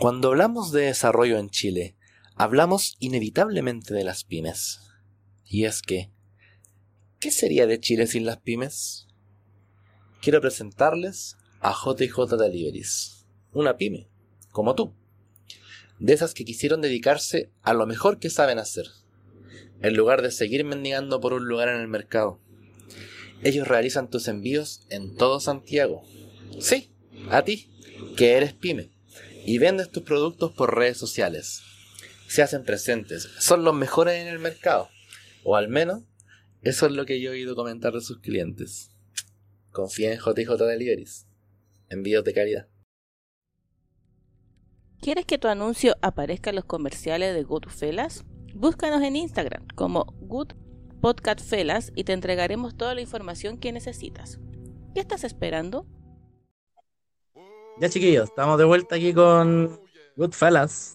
Cuando hablamos de desarrollo en Chile, hablamos inevitablemente de las pymes. Y es que, ¿qué sería de Chile sin las pymes? Quiero presentarles a JJ Deliveries, una pyme, como tú, de esas que quisieron dedicarse a lo mejor que saben hacer, en lugar de seguir mendigando por un lugar en el mercado. Ellos realizan tus envíos en todo Santiago. Sí, a ti, que eres pyme, y vendes tus productos por redes sociales. Se hacen presentes, son los mejores en el mercado, o al menos eso es lo que yo he oído comentar de sus clientes. Confía en JJ Deliveries. Envíos de calidad. ¿Quieres que tu anuncio aparezca en los comerciales de Goodfellas? Búscanos en Instagram como Good Podcast Fellas y te entregaremos toda la información que necesitas. ¿Qué estás esperando? Ya chiquillos, estamos de vuelta aquí con Goodfellas.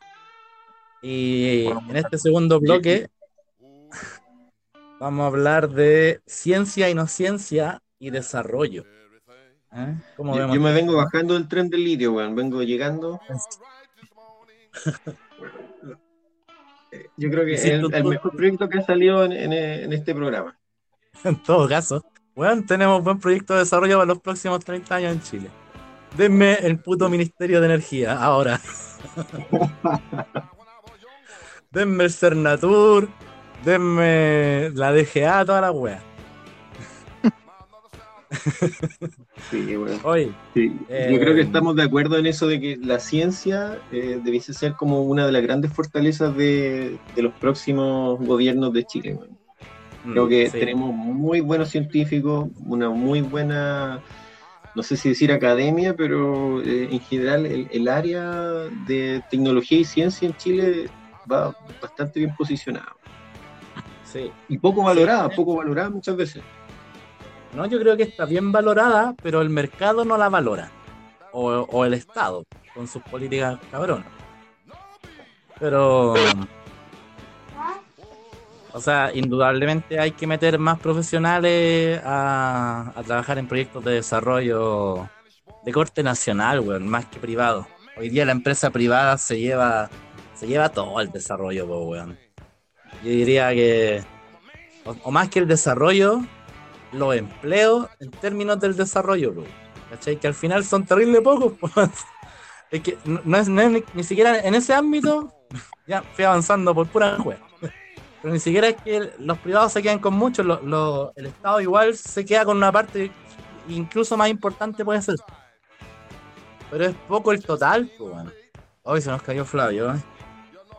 Y en este segundo bloque vamos a hablar de ciencia y no ciencia y desarrollo. ¿Eh? Yo, yo, me vengo bajando del tren del litio, weón. Vengo llegando. Yo creo que es el, mejor proyecto que ha salido en, este programa. En todo caso, bueno, tenemos buen proyecto de desarrollo para los próximos 30 años en Chile. Denme el puto Ministerio de Energía, ahora. denme el Cernatur, denme la DGA, toda la wea. Sí, bueno. Yo creo que eh, estamos de acuerdo en eso de que la ciencia eh, debiese ser como una de las grandes fortalezas de, los próximos gobiernos de Chile. Mm, creo que tenemos muy buenos científicos, una muy buena, no sé si decir academia, pero eh, en general el, área de tecnología y ciencia en Chile va bastante bien posicionado. Sí. Y poco valorada, poco valorada muchas veces. No, yo creo que está bien valorada, pero el mercado no la valora. O, el Estado, con sus políticas cabronas. Pero. O sea, indudablemente hay que meter más profesionales a, trabajar en proyectos de desarrollo de corte nacional, weón, más que privado. Hoy día la empresa privada se lleva, se lleva todo el desarrollo, weón. Yo diría que, o, más que el desarrollo, los empleos en términos del desarrollo, bro. ¿Cachai? Que al final son terrible pocos. es que no es, ni, siquiera en ese ámbito, ya fui avanzando por pura web. Pero ni siquiera es que los privados se quedan con mucho, el Estado igual se queda con una parte incluso más importante puede ser. Pero es poco el total, pues bueno. Hoy se nos cayó Flavio, ¿eh?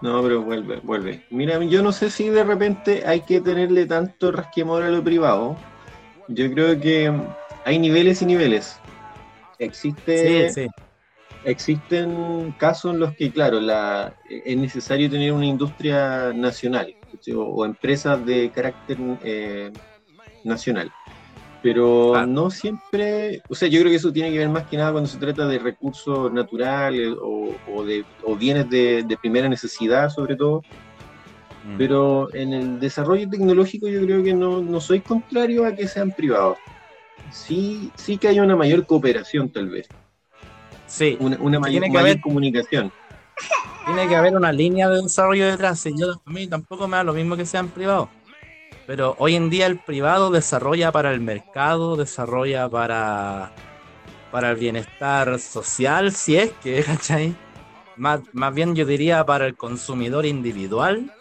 No, pero vuelve, vuelve. Mira, yo no sé si de repente hay que tenerle tanto rasquemor a lo privado, yo creo que hay niveles y niveles. Existe, Existen casos en los que, claro, la, es necesario tener una industria nacional o, empresas de carácter eh, nacional. Pero no siempre, o sea, yo creo que eso tiene que ver más que nada cuando se trata de recursos naturales o, de, bienes de primera necesidad, sobre todo Mm. Pero en el desarrollo tecnológico yo creo que no, soy contrario a que sean privados. Sí, sí que hay una mayor cooperación tal vez. Sí. Una, mayor, comunicación. Tiene que haber una línea de desarrollo detrás. Y yo a mí tampoco me da lo mismo que sean privados. Pero hoy en día el privado desarrolla para el mercado, desarrolla para, para el bienestar social, si es que, ¿cachai? Más, más bien yo diría para el consumidor individual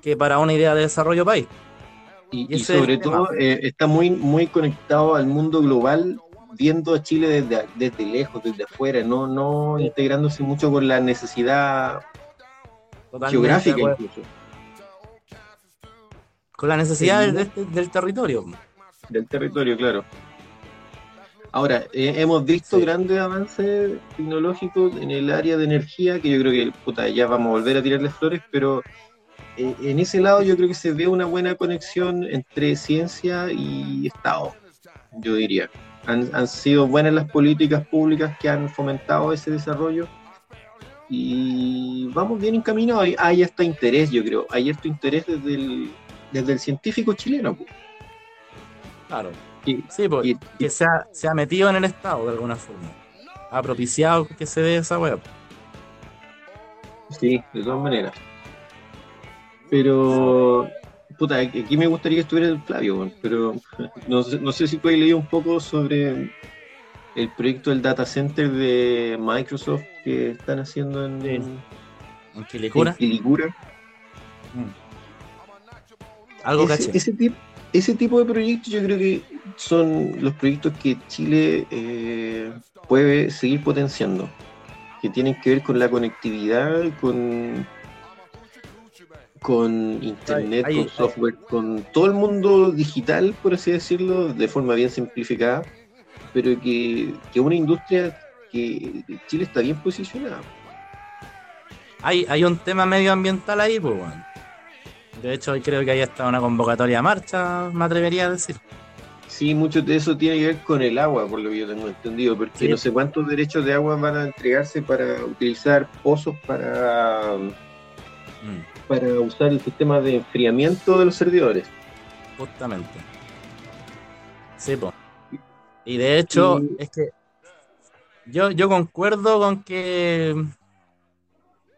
que para una idea de desarrollo país. Y, sobre todo eh, está muy, muy conectado al mundo global, viendo a Chile desde, desde lejos, desde afuera, no, no integrándose mucho con la necesidad geográfica incluso. Con la necesidad del, territorio. Del territorio, claro. Ahora, eh, hemos visto grandes avances tecnológicos en el área de energía, que yo creo que puta, ya vamos a volver a tirarle flores, pero eh, en ese lado yo creo que se ve una buena conexión entre ciencia y Estado, yo diría. Han, sido buenas las políticas públicas que han fomentado ese desarrollo y vamos bien encaminados. Hay hasta interés, yo creo. Hay este interés desde el, desde el científico chileno. Claro. sí, porque que se ha, se ha, metido en el Estado de alguna forma. Ha propiciado que se dé esa web. Sí, de todas maneras. Pero, puta, aquí me gustaría que estuviera el Flavio, pero no, no sé si tú has leído un poco sobre el proyecto del data center de Microsoft que están haciendo en, en Quilicura. Mm. Algo ese, ese, tipo, ese tipo de proyectos yo creo que son los proyectos que Chile eh, puede seguir potenciando, que tienen que ver con la conectividad, con con internet, con software, con todo el mundo digital, por así decirlo, de forma bien simplificada, pero que, que una industria que Chile está bien posicionada. Hay, hay un tema medioambiental ahí, pues, bueno. De hecho, hoy creo que hay hasta una convocatoria a marcha, me atrevería a decir. Sí, mucho de eso tiene que ver con el agua, por lo que yo tengo entendido, porque no sé cuántos derechos de agua van a entregarse para utilizar pozos para, mm. Para usar el sistema de enfriamiento de los servidores. Justamente. Sí, pues. Y de hecho, es que yo, yo concuerdo con que.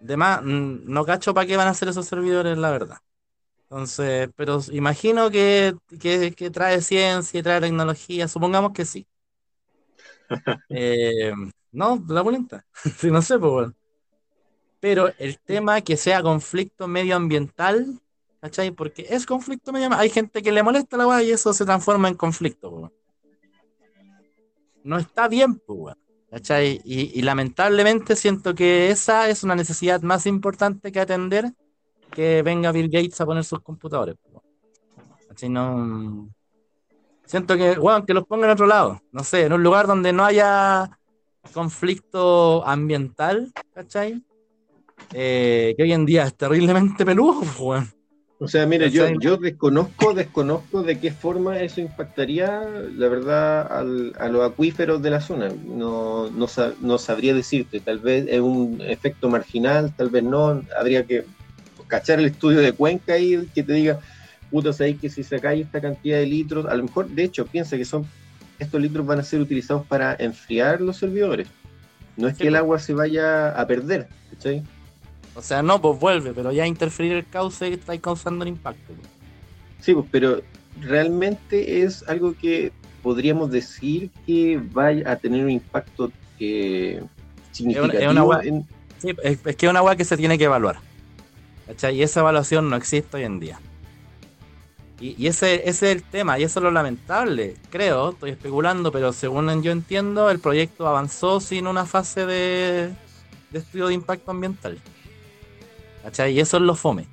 Además, no cacho para qué van a ser esos servidores, la verdad. Entonces, pero imagino que, trae ciencia y trae tecnología, supongamos que sí. Eh, no, la voluntad. sí, no sé, pues bueno. Pero el tema que sea conflicto medioambiental, ¿cachai? Porque es conflicto medioambiental. Hay gente que le molesta la weá y eso se transforma en conflicto, pues no está bien, pues, ¿cachai? Y, lamentablemente siento que esa es una necesidad más importante que atender que venga Bill Gates a poner sus computadores. ¿cachai? No... Siento que, bueno, que los ponga en otro lado, no sé, en un lugar donde no haya conflicto ambiental, ¿cachai? Eh, que hoy en día es terriblemente peludo, pues, o sea, mire, yo, yo desconozco, desconozco de qué forma eso impactaría, la verdad, a los acuíferos de la zona. No, no, sabría decirte, tal vez es un efecto marginal, tal vez no. Habría que cachar el estudio de Cuenca y que te diga, puta, sabéis que si sacáis esta cantidad de litros, a lo mejor, de hecho, piensa que son estos litros van a ser utilizados para enfriar los servidores. No es que el agua se vaya a perder, ¿cachai? O sea, no, pues vuelve, pero ya interferir el cauce que está causando el impacto. Pues. Sí, pues, pero realmente es algo que podríamos decir que vaya a tener un impacto eh, significativo. Es, una sí, es, que es una agua que se tiene que evaluar. ¿cachai? Y esa evaluación no existe hoy en día. Y, ese, ese, es el tema, y eso es lo lamentable, creo, estoy especulando, pero según yo entiendo, el proyecto avanzó sin una fase de, de estudio de impacto ambiental. ¿Cachai? Y eso es lo fome.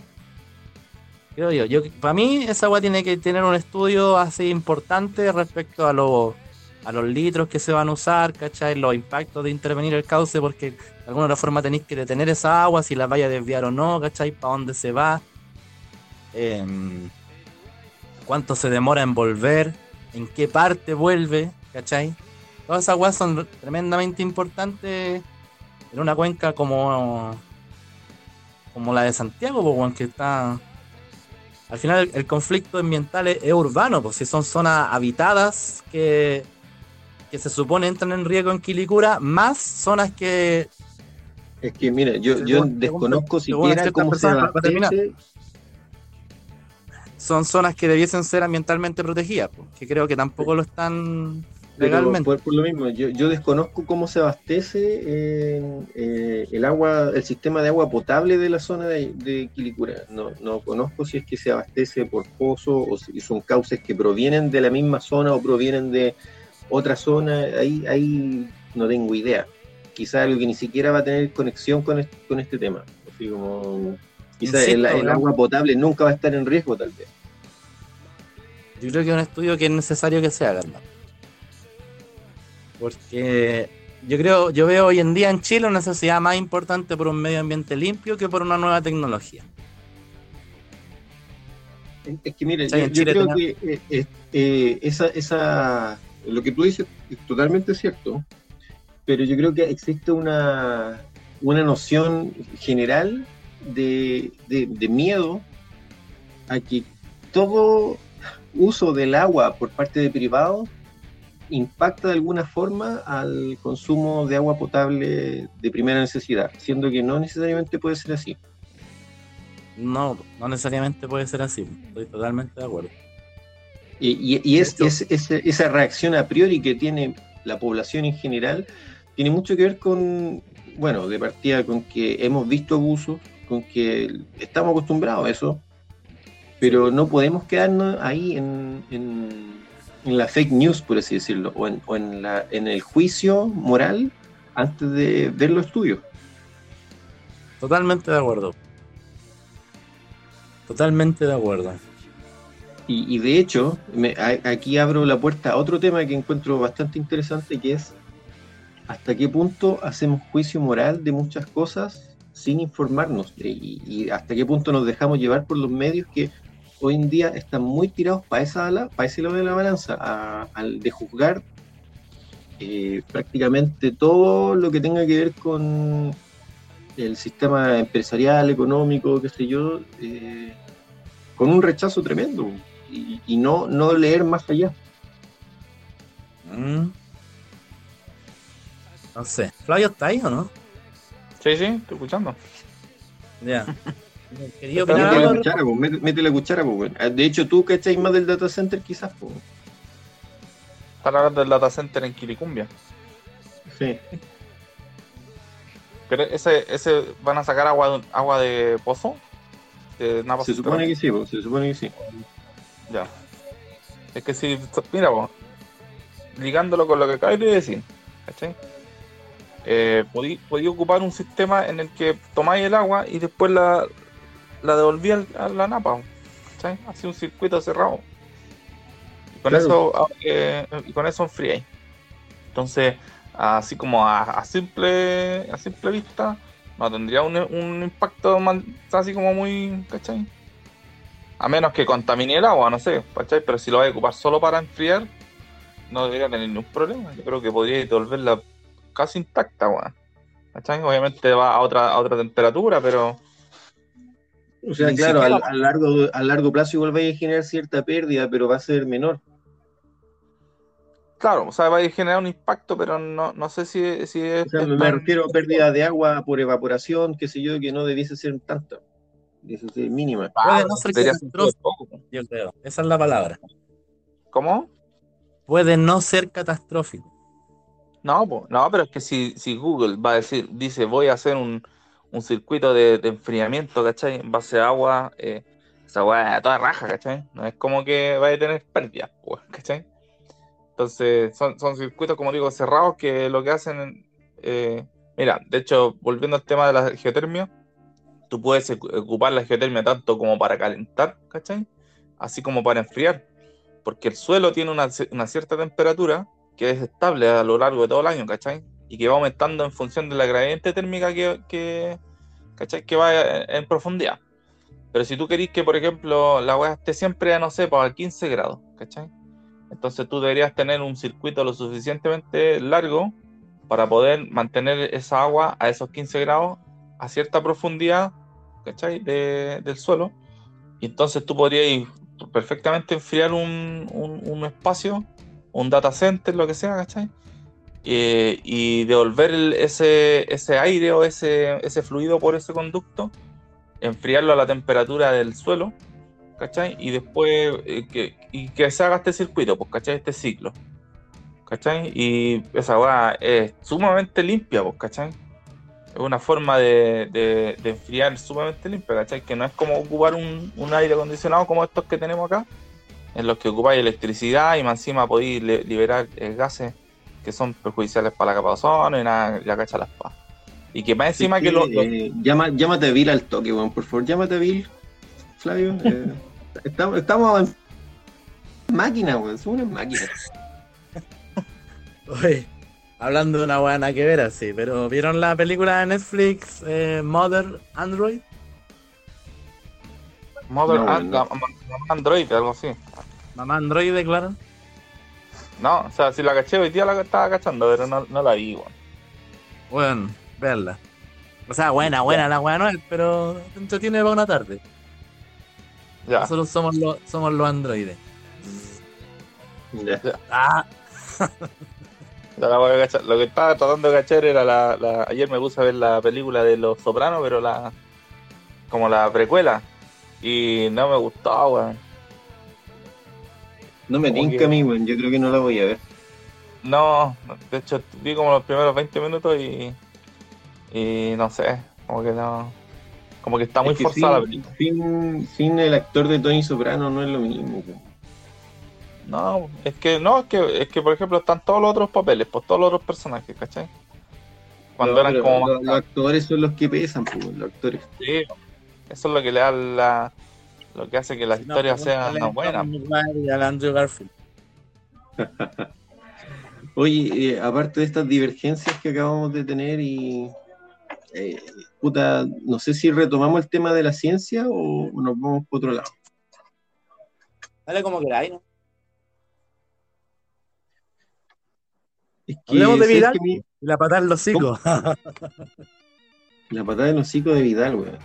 Creo yo. yo para mí, esa agua tiene que tener un estudio así importante respecto a, lo, a los litros que se van a usar, ¿cachai? Los impactos de intervenir el cauce, porque de alguna otra forma tenéis que detener esa agua, si la vaya a desviar o no, ¿cachai? ¿Para dónde se va? Em, ¿Cuánto se demora en volver? ¿En qué parte vuelve? ¿cachai? Todas esas aguas son tremendamente importantes en una cuenca como como la de Santiago, pues, que está. Al final, el, conflicto ambiental es, urbano, pues si son zonas habitadas que, que se supone entran en riesgo en Quilicura, más zonas que. Es que, mira, yo, yo desconozco siquiera cómo se Son zonas que debiesen ser ambientalmente protegidas, pues, que creo que tampoco lo están por, lo mismo, yo, desconozco cómo se abastece eh, el agua, el sistema de agua potable de la zona de, Quilicura. No, no, conozco si es que se abastece por pozo o si son cauces que provienen de la misma zona o provienen de otra zona. Ahí, ahí no tengo idea. Quizás algo que ni siquiera va a tener conexión con este, con este tema. Así como, quizás el, agua potable nunca va a estar en riesgo, tal vez. Yo creo que es un estudio que es necesario que se haga, porque yo creo, yo veo hoy en día en Chile una sociedad más importante por un medio ambiente limpio que por una nueva tecnología. Es que mire, yo, creo que eh, eh, eh, esa, esa, lo que tú dices es totalmente cierto, pero yo creo que existe una, una noción general de, de miedo a que todo uso del agua por parte de privados impacta de alguna forma al consumo de agua potable de primera necesidad, siendo que no necesariamente puede ser así. No, no necesariamente puede ser así. Estoy totalmente de acuerdo. Y, y- y es, es- es- esa reacción a priori que tiene la población en general tiene mucho que ver con, bueno, de partida con que hemos visto abusos, con que estamos acostumbrados a eso, pero no podemos quedarnos ahí en, en- en la fake news, por así decirlo, o en, o en la, en el juicio moral antes de ver los estudios. Totalmente de acuerdo. Totalmente de acuerdo. Y, y de hecho, me- a- aquí abro la puerta a otro tema que encuentro bastante interesante, que es hasta qué punto hacemos juicio moral de muchas cosas sin informarnos y, y hasta qué punto nos dejamos llevar por los medios que hoy en día están muy tirados para esa ala- para ese lado de la balanza, a- al de juzgar eh, prácticamente todo lo que tenga que ver con el sistema empresarial, económico, qué sé yo, eh, con un rechazo tremendo y, y no, no leer más allá. Mm. No sé. ¿Flavio está ahí o no? Sí, sí, estoy escuchando. Ya. Mete la cuchara, po, mete, mete la cuchara, po, weón. Ah, De hecho, tú cacháis más del data center quizás, po. Están hablando del data center en Quilicumbia. Sí. Pero ese, ese van a sacar agua, agua de pozo. De Napa Se supone que sí, po, se supone que sí. Ya. Es que si, mira, vos, ligándolo con lo que acabas de decir, ¿cachai? Eh, podí, podí ocupar un sistema en el que tomáis el agua y después la, la devolví al- a la napa, ¿cachai? Así un circuito cerrado. Y con Claro. eso, ah, eh, y con eso enfriáis. Entonces, así como a, a simple a simple vista, no tendría un, un impacto así como muy, ¿cachai? A menos que contamine el agua, no sé, ¿cachai? Pero si lo vais a ocupar solo para enfriar, no debería tener ningún problema. Yo creo que podría devolverla casi intacta, weón. ¿Cachai? Obviamente va a otra, a otra temperatura, pero O sea, Ni claro, al, siquiera- a largo, a largo plazo igual va a generar cierta pérdida, pero va a ser menor. claro, o sea, va a generar un impacto, pero no, no sé si, si es. O sea, me tan- refiero a pérdida de agua por evaporación, qué sé yo, que no debiese ser tanta. Debiese ser mínima. Puede no ser catastrófico. Yo creo. Esa es la palabra. ¿Cómo? Puede no ser catastrófico. No, no, pero es que si, si Google va a decir, dice, voy a hacer un, un circuito de, de enfriamiento, ¿cachai? En base a agua, eh, esa weá toda raja, ¿cachai? No es como que vaya a tener pérdidas, pues, ¿cachai? Entonces, son, circuitos, como digo, cerrados que lo que hacen, eh, mira, de hecho, volviendo al tema de la geotermia, tú puedes ocupar la geotermia tanto como para calentar, ¿cachai? Así como para enfriar, porque el suelo tiene una, una cierta temperatura que es estable a lo largo de todo el año, ¿cachai? Y que va aumentando en función de la gradiente térmica que, que, ¿cachai? que va en, profundidad. Pero si tú querís que, por ejemplo, la agua esté siempre, a, no sé, pues, a 15 grados, ¿cachai? Entonces tú deberías tener un circuito lo suficientemente largo para poder mantener esa agua a esos 15 grados a cierta profundidad, ¿cachai? De- del suelo. Y entonces tú podrías perfectamente enfriar un, un- un espacio, un data center, lo que sea, ¿cachai? Eh, y devolver ese, ese aire o ese, ese fluido por ese conducto, enfriarlo a la temperatura del suelo, ¿cachai? Y después eh, que, y que se haga este circuito, pues, ¿cachai? Este ciclo, ¿cachai? Y esa weá es sumamente limpia, pues, ¿cachai? Es una forma de, de- enfriar sumamente limpia, ¿cachai? Que no es como ocupar un, un aire acondicionado como estos que tenemos acá, en los que ocupáis electricidad y más encima podéis liberar eh, gases que son perjudiciales para la capa de ozono y nada, la cacha las pa. Y que más encima que, lo, lo- eh, llama, llámate a Bill al toque, weón, por favor, llámate a Bill, Flavio. eh, estamos, estamos en máquina, weón, somos una máquina. Oye, hablando de una buena que ver así, pero ¿vieron la película de Netflix eh, Mother Android? Mother No, and- no. Mamá Android, algo así. Mamá Android, claro. No, o sea, si la caché hoy día la estaba cachando, pero no, no la vi, weón. Bueno, verla. O sea, buena, buena la weá no es, pero te entretiene para una tarde. Ya. Nosotros somos los, somos los androides. Ya. Ah, No la voy a cachar. Lo que estaba tratando de cachar era la, la- Ayer me puse a ver la película de Los Sopranos, pero la. Como la precuela. Y no me gustó, weón. No me tinca a mí, weón. Yo creo que no la voy a ver. No, de hecho vi como los primeros 20 minutos y. Y no sé, como que no. Como que está muy Es que forzada la sin, película. sin, sin el actor de Tony Soprano no es lo mismo. weón. No, es que no, es que, es que por ejemplo están todos los otros papeles, pues todos los otros personajes, ¿cachai? Cuando No, eran como. los, los actores son los que pesan, pues, los actores. Sí, eso es lo que le da la. Lo que hace que las Si no, historias sean a buenas. Y al Andrew Garfield. Oye, eh, aparte de estas divergencias que acabamos de tener y eh, puta, no sé si retomamos el tema de la ciencia o nos vamos por otro lado. Dale como queráis, ¿no? Es que, Hablemos de ¿sabes Vidal. que mi- la patada en los hocicos. la patada del hocico de Vidal, weón.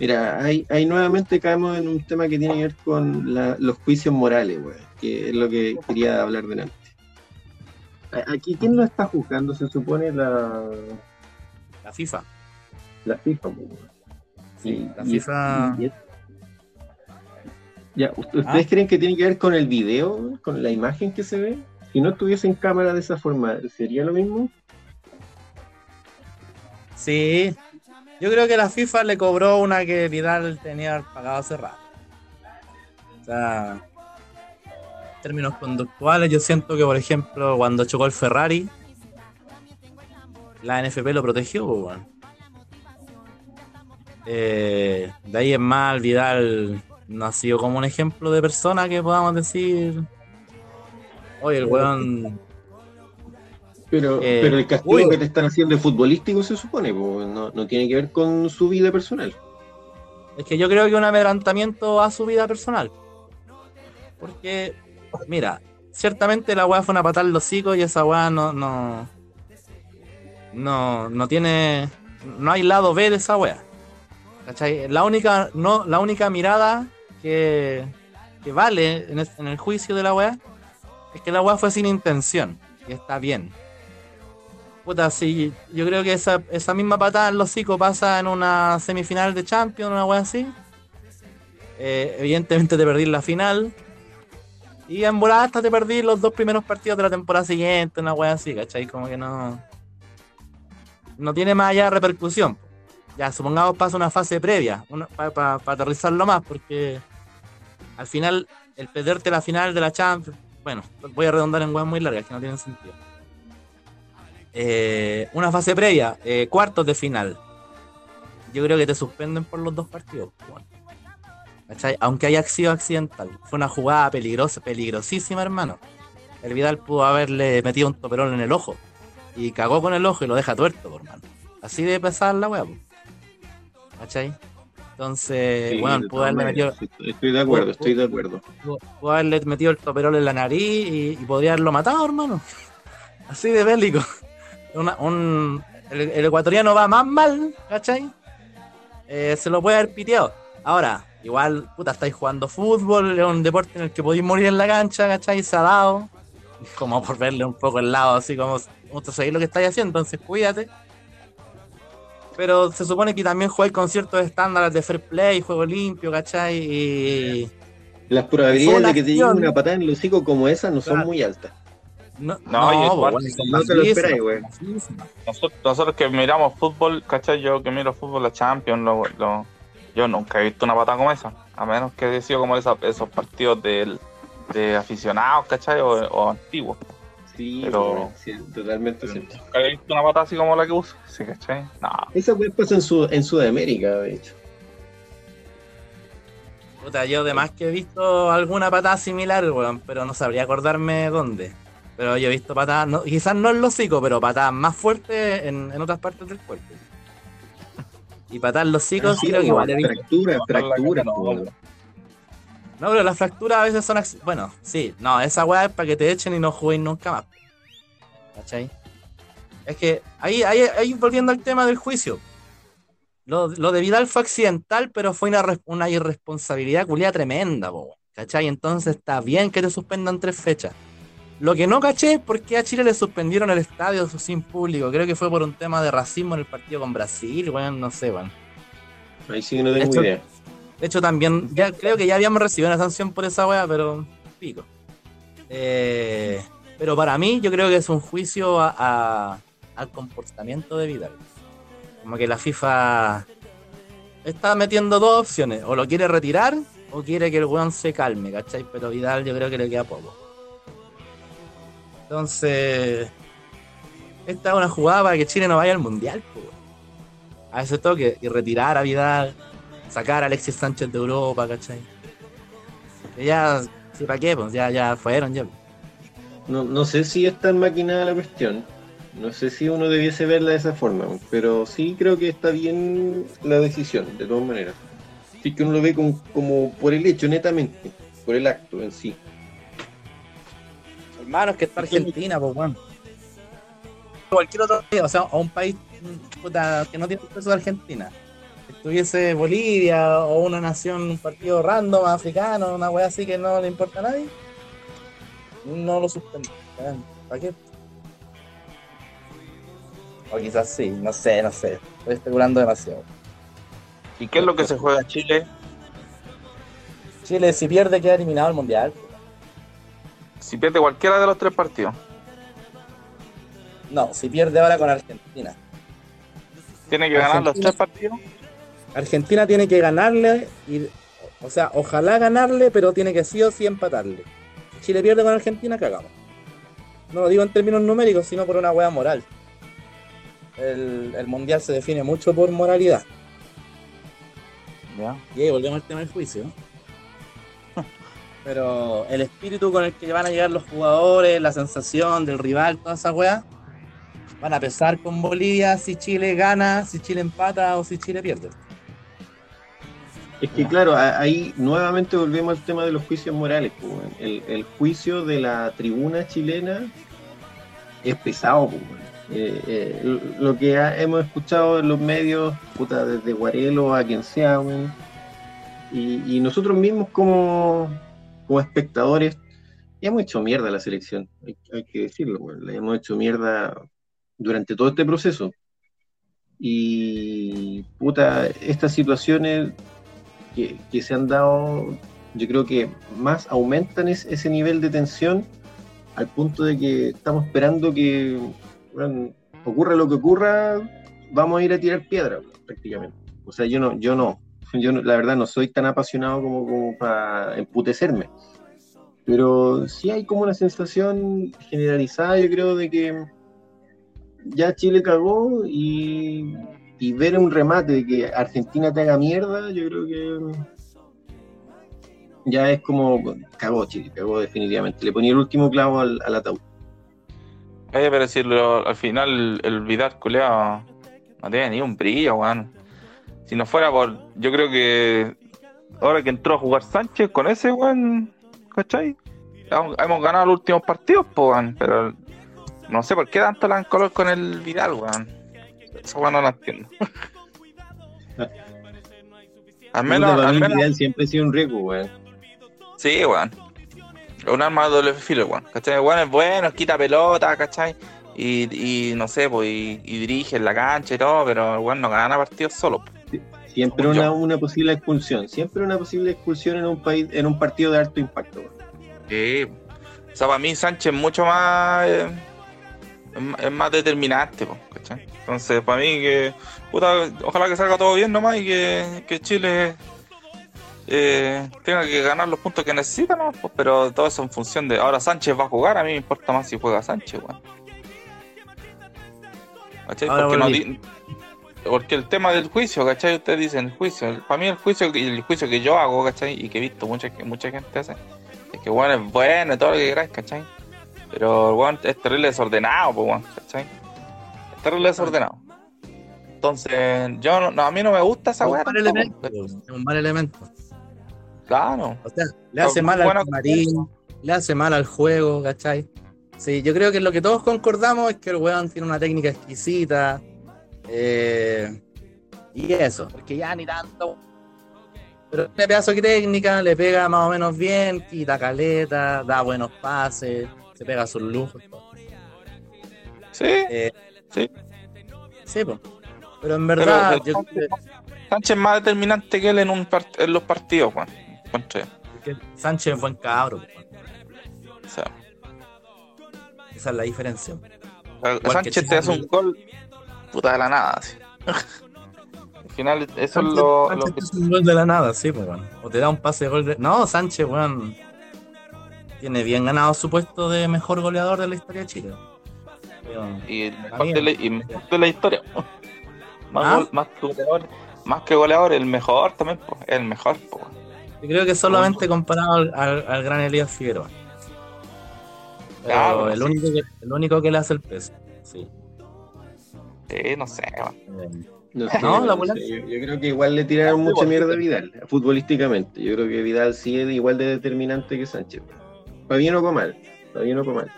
Mira, ahí, ahí nuevamente caemos en un tema que tiene que ver con la- los juicios morales, weón, que es lo que quería hablar delante. Aquí, ¿quién lo está juzgando? Se supone la, La FIFA. la FIFA, weón. Sí, la Y- FIFA. y- Ya, ¿ust- ¿ustedes Ah. creen que tiene que ver con el video, con la imagen que se ve? Si no estuviese en cámara de esa forma, ¿sería lo mismo? Sí. Yo creo que la FIFA le cobró una que Vidal tenía pagado hace rato. O sea, en términos conductuales, yo siento que, por ejemplo, cuando chocó el Ferrari, la NFP lo protegió, pues. Eh, de ahí en más, Vidal no ha sido como un ejemplo de persona que podamos decir. Oye, el weón. Pero, Eh, pero el castigo uy. que te están haciendo es futbolístico, se supone, po, no, no tiene que ver con su vida personal. Es que yo creo que un amedrentamiento a su vida personal. Porque, mira, ciertamente la weá fue una patada en los hocicos y esa weá no, no. No, no tiene. No hay lado B de esa weá. ¿Cachai? La única, no, la única mirada que, que vale en el, en el juicio de la weá es que la weá fue sin intención. Y está bien. Puta, sí, yo creo que esa, esa misma patada en los hocico pasa en una semifinal de Champions, una wea así. Eh, evidentemente te perdí la final. Y en volada hasta te perdí los dos primeros partidos de la temporada siguiente, una wea así, ¿cachai? Como que no. No tiene más allá repercusión. Ya, supongamos pasa una fase previa, para aterrizarlo más, porque al final, el perderte la final de la Champions. Bueno, voy a redondar en weas muy largas que no tienen sentido. Eh, una fase previa, eh, cuartos de final. Yo creo que te suspenden por los dos partidos. bueno. ¿Cachai? Aunque haya sido accidental. Fue una jugada peligrosa, peligrosísima, hermano. El Vidal pudo haberle metido un toperón en el ojo. Y cagó con el ojo y lo deja tuerto, hermano. Así de pesar la weá. ¿cachai? Entonces, Sí, bueno, pudo haberle metido, estoy- de acuerdo, estoy de acuerdo. pudo- pudo haberle metido el toperol en la nariz y, y podría haberlo matado, hermano. Así de bélico. Una- un, el, el ecuatoriano va más mal, ¿cachai? Eh, se lo puede haber piteado. Ahora, igual, puta, estáis jugando fútbol, es un deporte en el que podéis morir en la cancha, ¿cachai? Se ha dado. Como por verle un poco el lado, así como, usted sabéis lo que estáis haciendo, entonces cuídate. Pero se supone que también jugáis con ciertos estándares de fair play, juego limpio, ¿cachai? Y, Las probabilidades de que te llegue una patada en el hocico como esa no son muy altas. No, No, no te lo esperáis, güey. Nosotros, nosotros que miramos fútbol, ¿cachai? Yo que miro fútbol, la Champions, lo, lo- yo nunca he visto una patada como esa. A menos que haya sido como esa- esos partidos del- de aficionados, ¿cachai? O, o antiguos. Sí, Pero- sí, totalmente cierto. Nunca he visto una patada así como la que uso. Sí, ¿cachai? No. Esa wea pasa en, Sud- en Sudamérica, de hecho. Puta, yo además que he visto alguna patada similar, weón, pero no sabría acordarme dónde. Pero yo he visto patadas, no- quizás no en los hocicos, pero patadas más fuertes en, en otras partes del cuerpo. Y patadas en los hocicos Sí, creo que igual fractura, fractura. No, po. No, pero las fracturas a veces son... Bueno, sí, no, esa weá es para que te echen y no jueguen nunca más. ¿Cachai? Es que ahí, ahí, ahí volviendo al tema del juicio. Lo, lo de Vidal fue accidental, pero fue una irresponsabilidad culia tremenda, po, ¿cachai? Entonces está bien que te suspendan tres fechas. Lo que no caché es por qué a Chile le suspendieron el estadio sin público. Creo que fue por un tema de racismo en el partido con Brasil, weón, no sé, weón. Ahí sí que no tengo idea. De hecho, también, ya creo que ya habíamos recibido una sanción por esa weá, pero pico. Eh, pero para mí, yo creo que es un juicio a- a- al comportamiento de Vidal. Como que la FIFA está metiendo dos opciones: o lo quiere retirar o quiere que el weón se calme, ¿cachai? Pero Vidal yo creo que le queda poco. Entonces, esta es una jugada para que Chile no vaya al mundial, a ese toque y retirar a Vidal sacar a Alexis Sánchez de Europa, ¿cachai? Que ya, sí, ¿para qué? Pues ya, ya fueron, ya. No, no sé si es tan maquinada la cuestión. No sé si uno debiese verla de esa forma, pero sí creo que está bien la decisión, de todas maneras. Sí que uno lo ve como, como por el hecho, netamente, por el acto en sí. Hermanos, que está Argentina, pues, bueno. Cualquier otro país, o sea, a un país mm, puta, que no tiene el peso de Argentina. Si estuviese Bolivia o una nación, un partido random africano, una wea así que no le importa a nadie, no lo suspendí. ¿Para qué? O quizás sí, no sé, no sé. Estoy especulando demasiado. ¿Y qué es lo que se juega en Chile? Chile, si pierde, queda eliminado al mundial. Si pierde cualquiera de los tres partidos, No, si pierde ahora con Argentina. tiene que ganar los tres partidos. Argentina tiene que ganarle, y, o sea, ojalá ganarle, pero tiene que sí o sí empatarle. Si Chile pierde con Argentina, cagamos. No lo digo en términos numéricos, sino por una wea moral. El, el mundial se define mucho por moralidad. Ya. Y ahí volvemos al tema del juicio. Pero el espíritu con el que van a llegar los jugadores, la sensación del rival, toda esa weá, van a pesar con Bolivia si Chile gana, si Chile empata o si Chile pierde. Es que claro, ahí nuevamente volvemos al tema de los juicios morales. el, el juicio de la tribuna chilena es pesado. Eh, eh, lo que ha- hemos escuchado en los medios, puta, desde Guarelo a quien sea, y, y nosotros mismos como, como espectadores hemos hecho mierda la selección, hay, hay que decirlo, la hemos hecho mierda durante todo este proceso. Y puta, estas situaciones que, que se han dado, yo creo que más aumentan es- ese nivel de tensión al punto de que estamos esperando que bueno, ocurra lo que ocurra, vamos a ir a tirar piedra prácticamente. O sea, yo no, yo no, yo la verdad no soy tan apasionado como, como para emputecerme. Pero sí hay como una sensación generalizada, yo creo, de que ya Chile cagó y, y ver un remate de que Argentina te haga mierda, yo creo que ya es como cagó Chile, cagó definitivamente. Le ponía el último clavo al, ataúd. Oye, pero si lo- al final el, Vidal no tiene ni un brillo, weón. Si no fuera por. Yo creo que ahora que entró a jugar Sánchez con ese, weón, ¿cachai? Hemos, ganado los últimos partidos, pues, weón, pero no sé por qué tanto la han color con el Vidal, weón. Eso, weón, no lo entiendo. al menos, al menos Vidal siempre ha sido un riesgo, weón. Sí, weón. Un arma de doble filo, weón. ¿Cachai? Weón es bueno, quita pelota, ¿cachai? Y, y no sé, pues, y, y dirige en la cancha y todo, pero el weón no gana partidos solo. po. Siempre una, yo. una posible expulsión, siempre una posible expulsión en un país, en un partido de alto impacto. Sí. O sea, para mí Sánchez es mucho más. eh, es más- determinante. Entonces, para mí que. Puta, ojalá que salga todo bien nomás y que, que Chile. eh, tenga que ganar los puntos que necesita, ¿no? Pues, pero todo eso en función de. Ahora Sánchez va a jugar, a mí me importa más si juega Sánchez, weón. ¿Cachai? Ahora Porque, no porque el tema del juicio, ¿cachai? Ustedes dicen el juicio. Para mí el juicio, que- el juicio que yo hago, ¿cachai? Y que he visto mucha, que mucha gente hace. Es que bueno, es bueno y todo lo que queráis, ¿cachai? Pero el weón es terrible desordenado, pues weón, ¿cachai? Es terrible desordenado. Entonces, yo no, no, a mí no me gusta esa weá. es un mal elemento. Claro. O sea, le hace mal al camarín, le hace mal al juego, ¿cachai? Sí, yo creo que lo que todos concordamos es que el weón tiene una técnica exquisita. Eh, y eso, porque ya ni tanto. Pero tiene pedazo de técnica, le pega más o menos bien, quita caleta, da buenos pases, se pega sus lujos. Sí, Eh, sí. sí, po. Pero en verdad, Pero- yo creo Sánchez es más determinante que él en, un part- en los partidos, que Sánchez es buen cabro. po. O sea, Esa es la diferencia. Sánchez te hace un gol puta de la nada. así. Al final, eso es lo, Sánchez lo que. es un gol de la nada, sí, pues, weón. O te da un pase de gol de. No, Sánchez, weón. Tiene bien ganado su puesto de mejor goleador de la historia de Chile. Y el mejor de la, y mejor de la historia. Más, ¿Ah? gol- más que goleador, más que goleador, el mejor también, po, el mejor, po, weón. Yo creo que solamente comparado al, al- al gran Elías Figueroa. Pero Claro, el, sí. único que, el único que le hace el peso. Sí. Sí, no sé, weón. Eh, No, sé, No, la no bola- sé, Yo, yo creo que igual le tiraron mucha mierda a Vidal, futbolísticamente. Yo creo que Vidal sí es igual de determinante que Sánchez. Para bien o para mal. Para bien o para mal.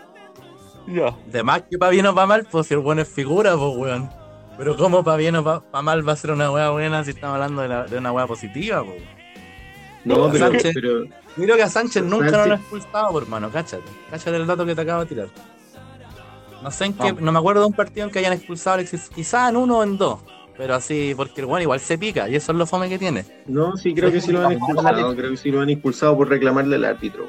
Ya. De más que para bien o para mal, pues si el bueno es figura, pues weón. Pero como para bien o para mal va a ser una weá buena si estamos hablando de, la- de una weá positiva, pues. No, pero, Sánchez. pero creo que a Sánchez nunca Sánchez- lo han expulsado, por hermano, cáchate. Cáchate el dato que te acabo de tirar. No sé en qué, No. me acuerdo de un partido en que hayan expulsado a Alexis, quizá en uno o en dos. Pero así, porque el bueno igual se pica y eso es lo fome que tiene. no, sí creo que sí lo han expulsado. Creo que sí lo han expulsado por reclamarle al árbitro.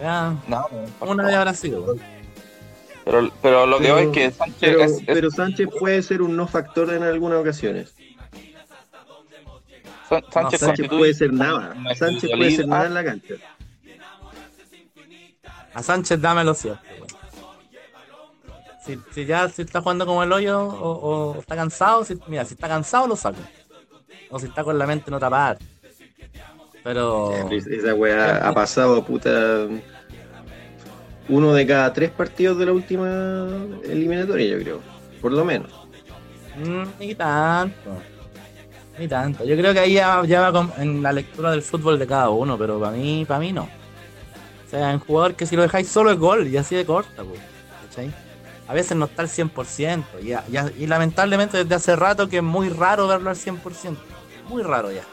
Ya, No, una vez habrá sido. pero, pero lo que Pero- veo es que Sánchez Pero, es, es- pero Sánchez puede ser un no factor en algunas ocasiones. Sán- Sánchez no, Sánchez constituye puede ser nada. Sánchez puede ser nada en la cancha. A Sánchez dámelo siempre, weón. Si, si ya si está jugando como el hoyo o, o está cansado, si, mira, si está cansado lo saco. O si está con la mente en otra parte. Pero. Esa weá ha pasado, puta. Uno de cada tres partidos de la última eliminatoria, yo creo. Por lo menos. Mm, ni tanto. Ni tanto. Yo creo que ahí ya, ya va con- en la lectura del fútbol de cada uno, pero para mí, para mí no. O sea, un jugador que si lo dejáis solo es gol y así de corta, pues. ¿Cachai? A veces no está al 100%. Y, y lamentablemente desde hace rato que es muy raro verlo al 100%. Muy raro ya.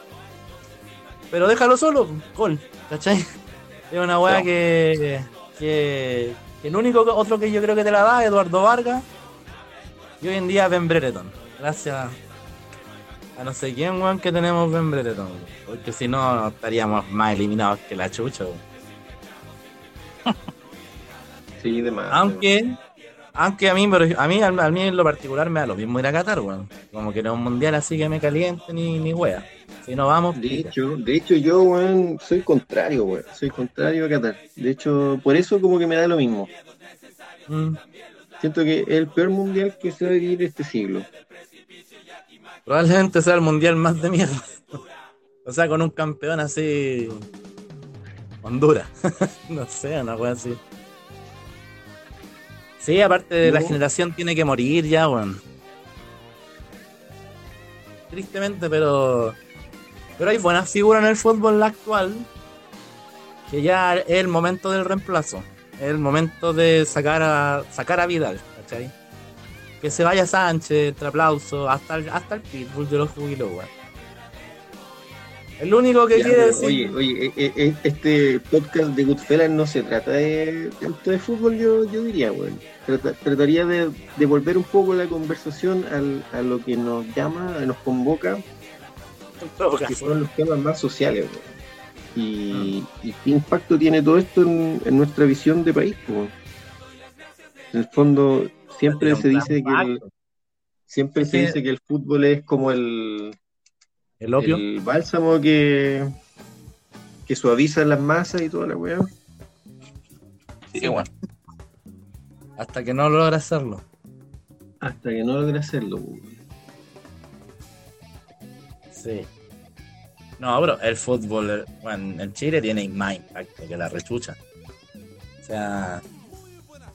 Pero déjalo solo, gol. ¿Cachai? Es una weá No. que, que, que el único otro que yo creo que te la da es Eduardo Vargas. Y hoy en día Ben Brereton. Gracias a no sé quién, weón, que tenemos Ben Brereton. Porque si no, estaríamos más eliminados que la chucha, weón. Sí, de más. Aunque, aunque a mí, pero a mí, a mí en lo particular me da lo mismo ir a Qatar, weón. Como que no es un mundial así que me caliente ni, ni wea. Si no vamos, De pica. hecho, de hecho yo, weón, soy contrario, weón. Soy contrario a Qatar. De hecho, por eso como que me da lo mismo. Mm, Siento que es el peor mundial que se va a vivir este siglo. probablemente sea el mundial más de mierda. o sea, con un campeón así. Honduras. no sé, una wea así. Sí, aparte de la generación tiene que morir ya, weón. Tristemente, pero. Pero hay buenas figuras en el fútbol actual. Que ya es el momento del reemplazo. Es el momento de sacar a sacar a Vidal, ¿cachai? Que se vaya Sánchez, entre aplausos, hasta el, hasta el pitbull de los jubilos, weón. El único que Ya, quiere decir. Oye, oye, eh, eh, eh, este podcast de Goodfellas no se trata de tanto de fútbol, yo, yo diría. Trata- trataría de, de volver un poco la conversación al, a lo que nos llama, nos convoca, que son los temas más sociales, weón. Y, y qué impacto tiene todo esto en, en nuestra visión de país, weón. En el fondo, siempre se dice que el, siempre se dice que el fútbol es como el, El opio. el bálsamo que, que suaviza las masas y toda la weá. Sí, bueno. Hasta que no logra hacerlo. Hasta que no logre hacerlo. weón. Sí. No, bro, el fútbol eh, bueno, en Chile tiene más impacto que la rechucha. O sea,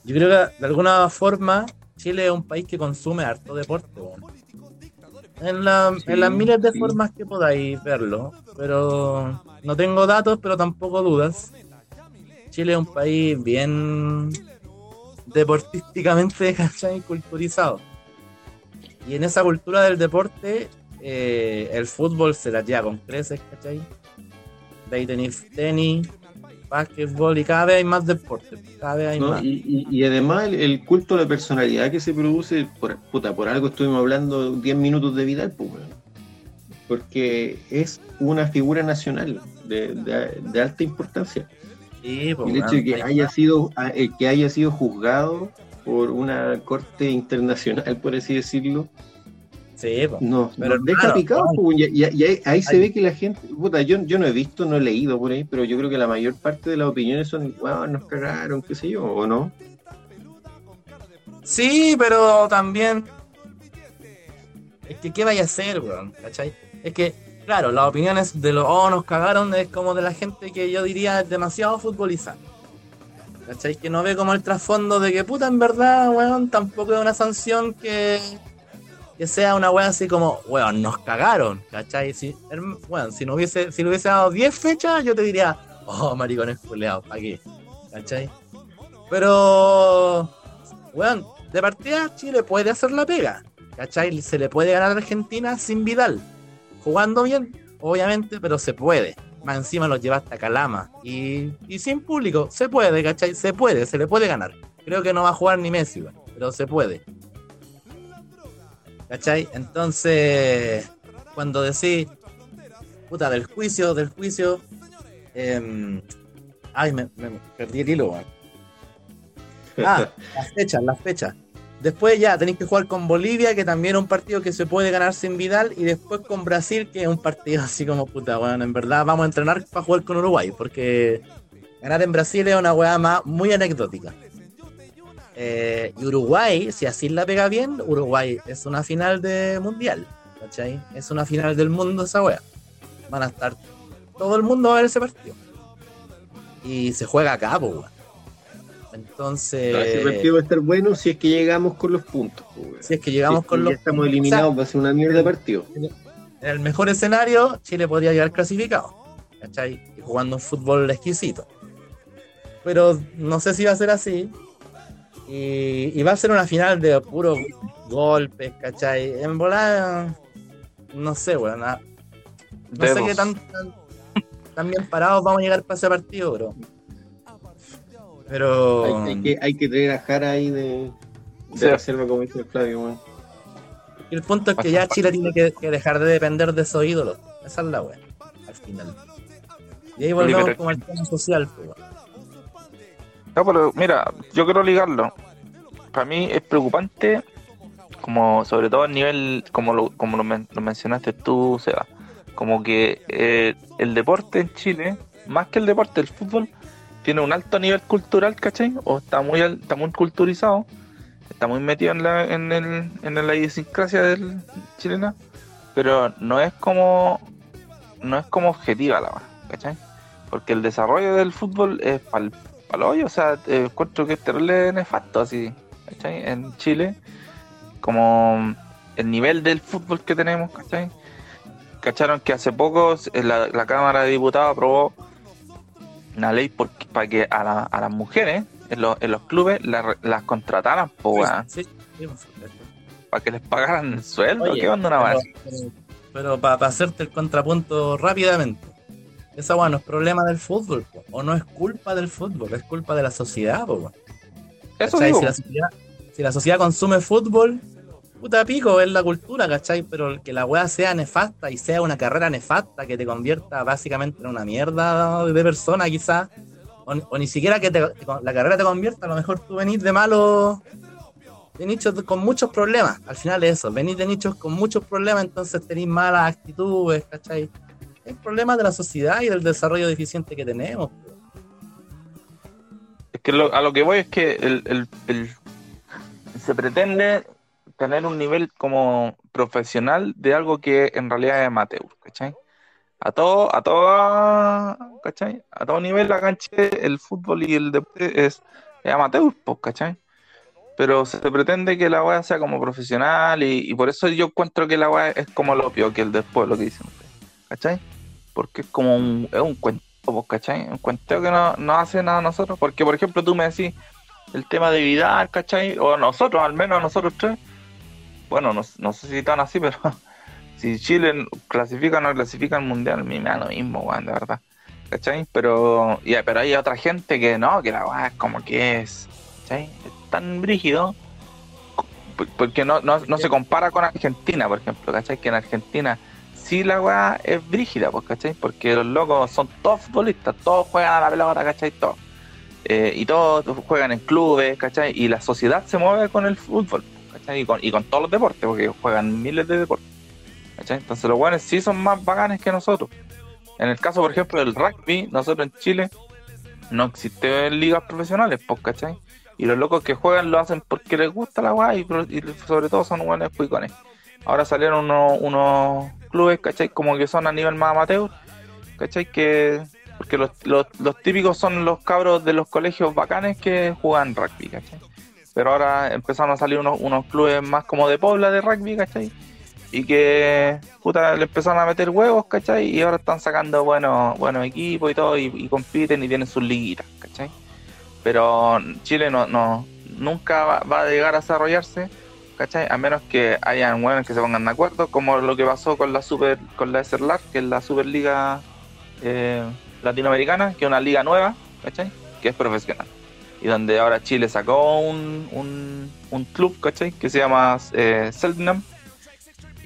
yo creo que de alguna forma Chile es un país que consume harto deporte. weón. En, la- Sí, en las miles de sí. formas que podáis verlo, pero no tengo datos, pero tampoco dudas. Chile es un país bien deportísticamente ¿cachai? culturizado. Y en esa cultura del deporte, eh, el fútbol se la lleva con creces, ¿cachai? De ahí tenéis tenis, básquetbol y cada vez hay más deporte. Cada vez hay ¿no? más. Y, y- y además el, el culto a la personalidad que se produce, por, puta, por algo estuvimos hablando 10 minutos de Vidal, pues, porque es una figura nacional de, de- de alta importancia. Sí, pues, Y el hecho de que haya sido a- eh, que haya sido juzgado por una corte internacional, por así decirlo, Sí, no, Pero, nos deja picado, y, y- y ahí, ahí se ve que la gente, puta, yo, yo no he visto, no he leído por ahí, pero yo creo que la mayor parte de las opiniones son, wow, nos cagaron, qué sé yo, o no. Sí, pero también. Es que, ¿qué vaya a hacer, weón? ¿Cachai? Es que, claro, las opiniones de los, oh, nos cagaron, es como de la gente que yo diría es demasiado futbolizada. ¿Cachai? Que no ve como el trasfondo de que, puta, en verdad, weón, tampoco es una sanción que, que sea una weón así como, weón, nos cagaron, ¿cachai? Si, weón, si no hubiese, si le hubiese dado 10 fechas, yo te diría, oh, maricones culeados, ¿para qué? ¿Cachai? Pero, weón, de partida Chile puede hacer la pega, ¿cachai? Se le puede ganar a Argentina sin Vidal, jugando bien, obviamente, pero se puede. Más encima lo lleva hasta Calama y, y sin público, se puede, ¿cachai? Se puede, se le puede ganar. Creo que no va a jugar ni Messi, weón, pero se puede. ¿Cachai? Entonces, cuando decís, puta, del juicio, del juicio, em, ay, me, perdí el hilo, weón. Ah, las fechas, las fechas. Después ya tenéis que jugar con Bolivia, que también es un partido que se puede ganar sin Vidal, y después con Brasil, que es un partido así como puta, bueno, en verdad vamos a entrenar para jugar con Uruguay, porque ganar en Brasil es una weá más muy anecdótica. Eh, y Uruguay, si así la pega bien, Uruguay es una final de mundial, ¿cachai? Es una final del mundo esa weá. Van a estar, todo el mundo va a ver ese partido. Y se juega acá, pues, weón. Entonces, Ese partido va a estar bueno si es que llegamos con los puntos. si es que llegamos Si es con los ya estamos eliminados, va a ser una mierda de partido. En el mejor escenario, Chile podría llegar clasificado. ¿Cachai? Y jugando un fútbol exquisito. Pero no sé si va a ser así. Y, y va a ser una final de puros golpes, ¿cachai? En volada, no sé, weón. ah, No sé qué tan, tan, tan bien parados vamos a llegar para ese partido, bro. Pero. Hay, hay que, hay que traer a Jara ahí de, de Sí. reserva, como dice el Flavio. weón. El punto es que ya Chile tiene que, que dejar de depender de esos ídolos. Esa es la wea, al final. Y ahí volvemos como al tema social, pues, weón. No, pero mira, yo quiero ligarlo. Para mí es preocupante, como sobre todo a nivel, como lo, como lo, men- lo mencionaste tú, Seba, como que eh, el deporte en Chile, más que el deporte, el fútbol, tiene un alto nivel cultural, ¿cachai? O está muy, está muy culturizado, está muy metido en la, en el, en la idiosincrasia del chilena, pero no es como, no es como objetiva la verdad, ¿cachai? Porque el desarrollo del fútbol es pal al hoyo, o sea, eh, encuentro que es terrible nefasto así, ¿cachai? En Chile, como el nivel del fútbol que tenemos, ¿cachai? Cacharon que hace poco eh, la, la Cámara de Diputados aprobó una ley por- para que a, la- a las mujeres en, los- en los clubes la- las contrataran, po, Sí, sí, para que les pagaran el sueldo, Oye, ¿qué onda una weá? Pero, para hacerte el contrapunto rápidamente, esa weá no es problema del fútbol, po, o no es culpa del fútbol, es culpa de la sociedad, po, Si la, sociedad, si la sociedad consume fútbol, puta pico, es la cultura, ¿cachai? Pero que la weá sea nefasta y sea una carrera nefasta que te convierta básicamente en una mierda de persona, quizás. O, o ni siquiera que te- la carrera te convierta, a lo mejor tú venís de malo, de nichos con muchos problemas. Al final es eso, venís de nichos con muchos problemas, entonces tenéis malas actitudes, ¿cachai? Es problema de la sociedad y del desarrollo deficiente que tenemos. Es que lo- a lo que voy es que el, el- se pretende tener un nivel como profesional de algo que en realidad es amateur, ¿cachai? A todo, a todo. A todo nivel en Chile el fútbol y el deporte es, es amateur, pues, ¿cachai? Pero se pretende que la weá sea como profesional y, y por eso yo encuentro que la weá es como lo opio que el después, lo que dicen ¿cachai? Porque es como un, es un cuento, ¿cachai? Un cuenteo que no, no hace nada a nosotros. Porque, por ejemplo, tú me decís el tema de Vidal, ¿cachai? O nosotros, al menos nosotros tres. Bueno, no, no sé si tan así, pero si Chile clasifica o no clasifica al mundial, a me da lo mismo, weón, de verdad. ¿cachai? Pero, pero hay otra gente que no, que la weá es como que es, ¿cachai? Es tan brígido por- porque no, no, no se compara con Argentina, por ejemplo, ¿cachai? Que en Argentina sí la weá es brígida, pues, ¿cachai? Porque los locos son todos futbolistas, todos juegan a la pelota, ¿cachai? Eh, y todos juegan en clubes, ¿cachai? Y la sociedad se mueve con el fútbol, ¿cachai? Y con, y con todos los deportes, porque juegan miles de deportes, ¿cachai? Entonces los buenos sí son más bacanes que nosotros. En el caso, por ejemplo, del rugby, nosotros en Chile no existen ligas profesionales, pues, ¿cachai? Y los locos que juegan lo hacen porque les gusta la weá y sobre todo son buenos cuicones. Ahora salieron unos, unos clubes, ¿cachai? Como que son a nivel más amateur, ¿cachai? Que, porque los, los, típicos son los cabros de los colegios bacanes que juegan rugby, ¿cachai? Pero ahora empezaron a salir unos, unos clubes más como de Pobla de rugby, ¿cachai? Y que, puta, le empezaron a meter huevos, ¿cachai? Y ahora están sacando buenos, buenos equipos y todo, y, compiten y tienen sus liguitas, ¿cachai? Pero Chile no, no nunca va a llegar a desarrollarse, ¿cachai? A menos que hayan huevos que se pongan de acuerdo, como lo que pasó con la super, con la SRLAR, que es la Superliga eh, Latinoamericana, que es una liga nueva, ¿cachai? Que es profesional. Y donde ahora Chile sacó un, un, un club, ¿cachai? Que se llama eh,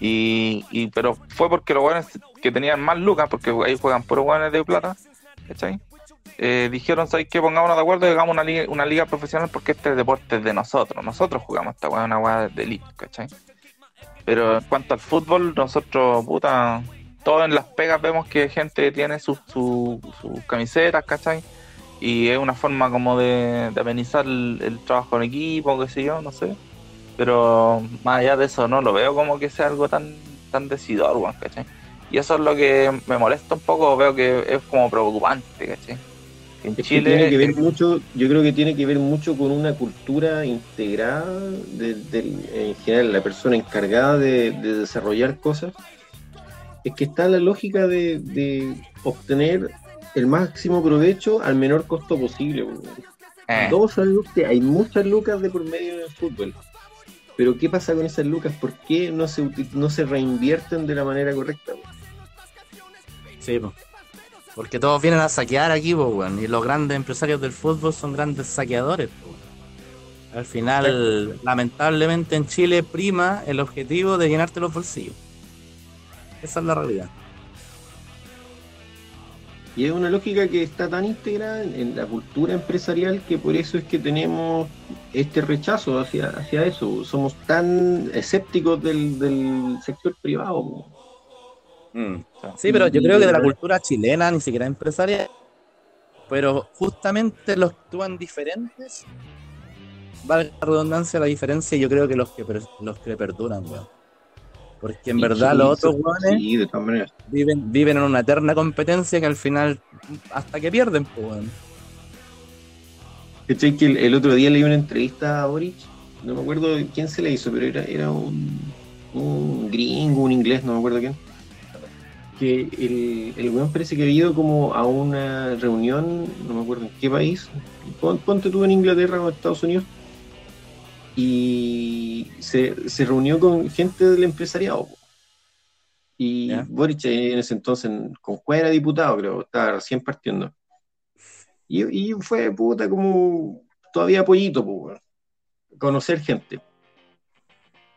y, pero fue porque los buenos que tenían más lucas, porque ahí juegan puros buenos de plata, ¿cachai? Eh, dijeron, ¿sabes qué? Pongámonos de acuerdo y hagamos una liga, una liga profesional porque este deporte es de nosotros. Nosotros jugamos esta weá, una weá de elite, ¿cachai? Pero en cuanto al fútbol, nosotros, puta, todos en las pegas vemos que gente tiene sus su, camisetas, ¿cachai? Y es una forma como de, de amenizar el, trabajo en equipo, qué sé yo, no sé. Pero más allá de eso, no lo veo como que sea algo tan, tan decidor, ¿cachai? Y eso es lo que me molesta un poco, veo que es como preocupante, ¿cachai? En Es que tiene que ver mucho, yo creo que tiene que ver mucho con una cultura integrada de, en general, la persona encargada de, de desarrollar cosas. Es que está la lógica de, de obtener el máximo provecho al menor costo posible. weón. eh, Todos sabemos que hay muchas lucas de por medio del fútbol. Pero ¿qué pasa con esas lucas? ¿Por qué no se, no se reinvierten de la manera correcta? weón? Sí, po. Porque todos vienen a saquear aquí, weón. Y los grandes empresarios del fútbol son grandes saqueadores. Al final, lamentablemente en Chile prima el objetivo de llenarte los bolsillos. Esa es la realidad. Y es una lógica que está tan integrada en, en la cultura empresarial que por eso es que tenemos este rechazo hacia, hacia eso. Somos tan escépticos del, del sector privado. Sí, pero yo creo que de la cultura chilena, ni siquiera empresarial, pero justamente los que actúan diferentes, valga la redundancia, la diferencia, yo creo que los que los que perduran, weón. Porque en Y verdad sí, los otros weones Sí, de todas maneras. viven, viven en una eterna competencia que al final, hasta que pierden, pues, weón. Que el, el otro día leí una entrevista a Boric, no me acuerdo quién se le hizo, pero era, era un, un gringo, un inglés, no me acuerdo quién. Que el, el weón parece que había ido como a una reunión, no me acuerdo en qué país, pon- ponte tú en Inglaterra o en Estados Unidos, y se, se reunió con gente del empresariado. Y Ya. Boric en ese entonces, con cuál era diputado, creo, estaba recién partiendo. Y, y fue puta como todavía pollito, pues. Conocer gente.